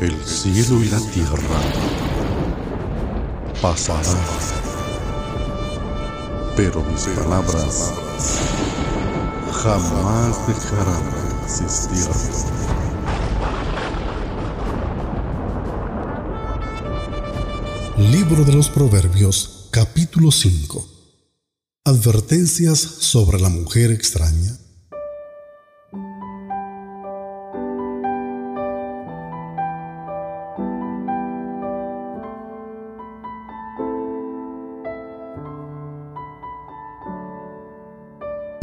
El cielo y la tierra pasarán, pero mis palabras jamás dejarán de existir. Libro de los Proverbios, capítulo 5. Advertencias sobre la mujer extraña.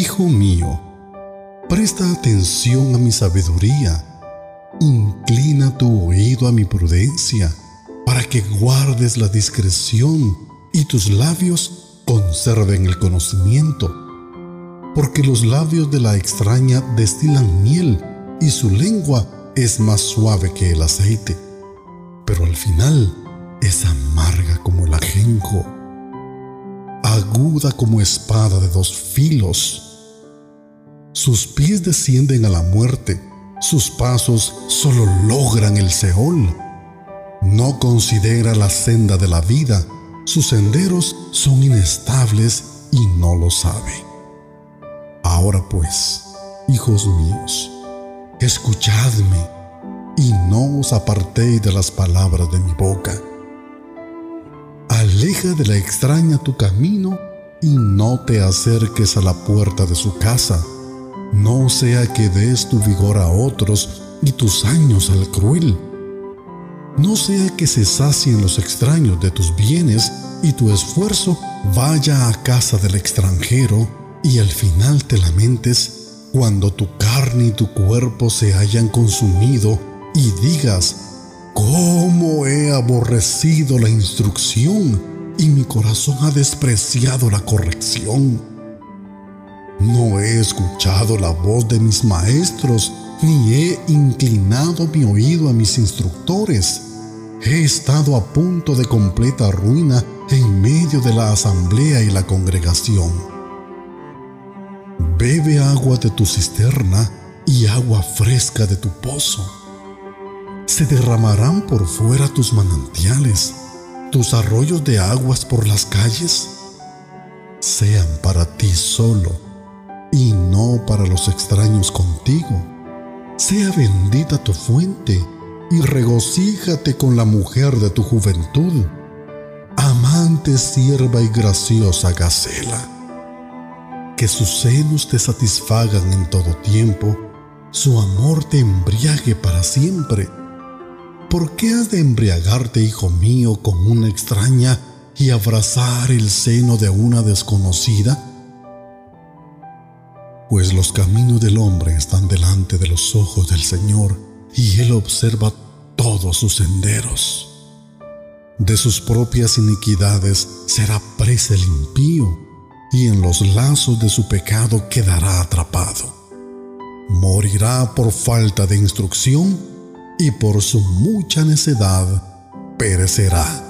Hijo mío, presta atención a mi sabiduría, inclina tu oído a mi prudencia, para que guardes la discreción y tus labios conserven el conocimiento. Porque los labios de la extraña destilan miel y su lengua es más suave que el aceite, pero al final es amarga como el ajenjo, aguda como espada de dos filos sus pies descienden a la muerte, sus pasos solo logran el Seol. No considera la senda de la vida, sus senderos son inestables y no lo sabe. Ahora pues, hijos míos, escuchadme y no os apartéis de las palabras de mi boca. Aleja de la extraña tu camino y no te acerques a la puerta de su casa no sea que des tu vigor a otros y tus años al cruel. No sea que se sacien los extraños de tus bienes y tu esfuerzo vaya a casa del extranjero y al final te lamentes cuando tu carne y tu cuerpo se hayan consumido y digas, ¿cómo he aborrecido la instrucción y mi corazón ha despreciado la corrección? No he escuchado la voz de mis maestros, ni he inclinado mi oído a mis instructores. He estado a punto de completa ruina en medio de la asamblea y la congregación. Bebe agua de tu cisterna y agua fresca de tu pozo. Se derramarán por fuera tus manantiales, tus arroyos de aguas por las calles. Sean para ti solo y no para los extraños contigo. Sea bendita tu fuente y regocíjate con la mujer de tu juventud, amante, sierva y graciosa Gacela. Que sus senos te satisfagan en todo tiempo, su amor te embriague para siempre. ¿Por qué has de embriagarte, hijo mío, con una extraña y abrazar el seno de una desconocida? Pues los caminos del hombre están delante de los ojos del Señor, y Él observa todos sus senderos. De sus propias iniquidades será presa el impío, y en los lazos de su pecado quedará atrapado. Morirá por falta de instrucción, y por su mucha necedad perecerá.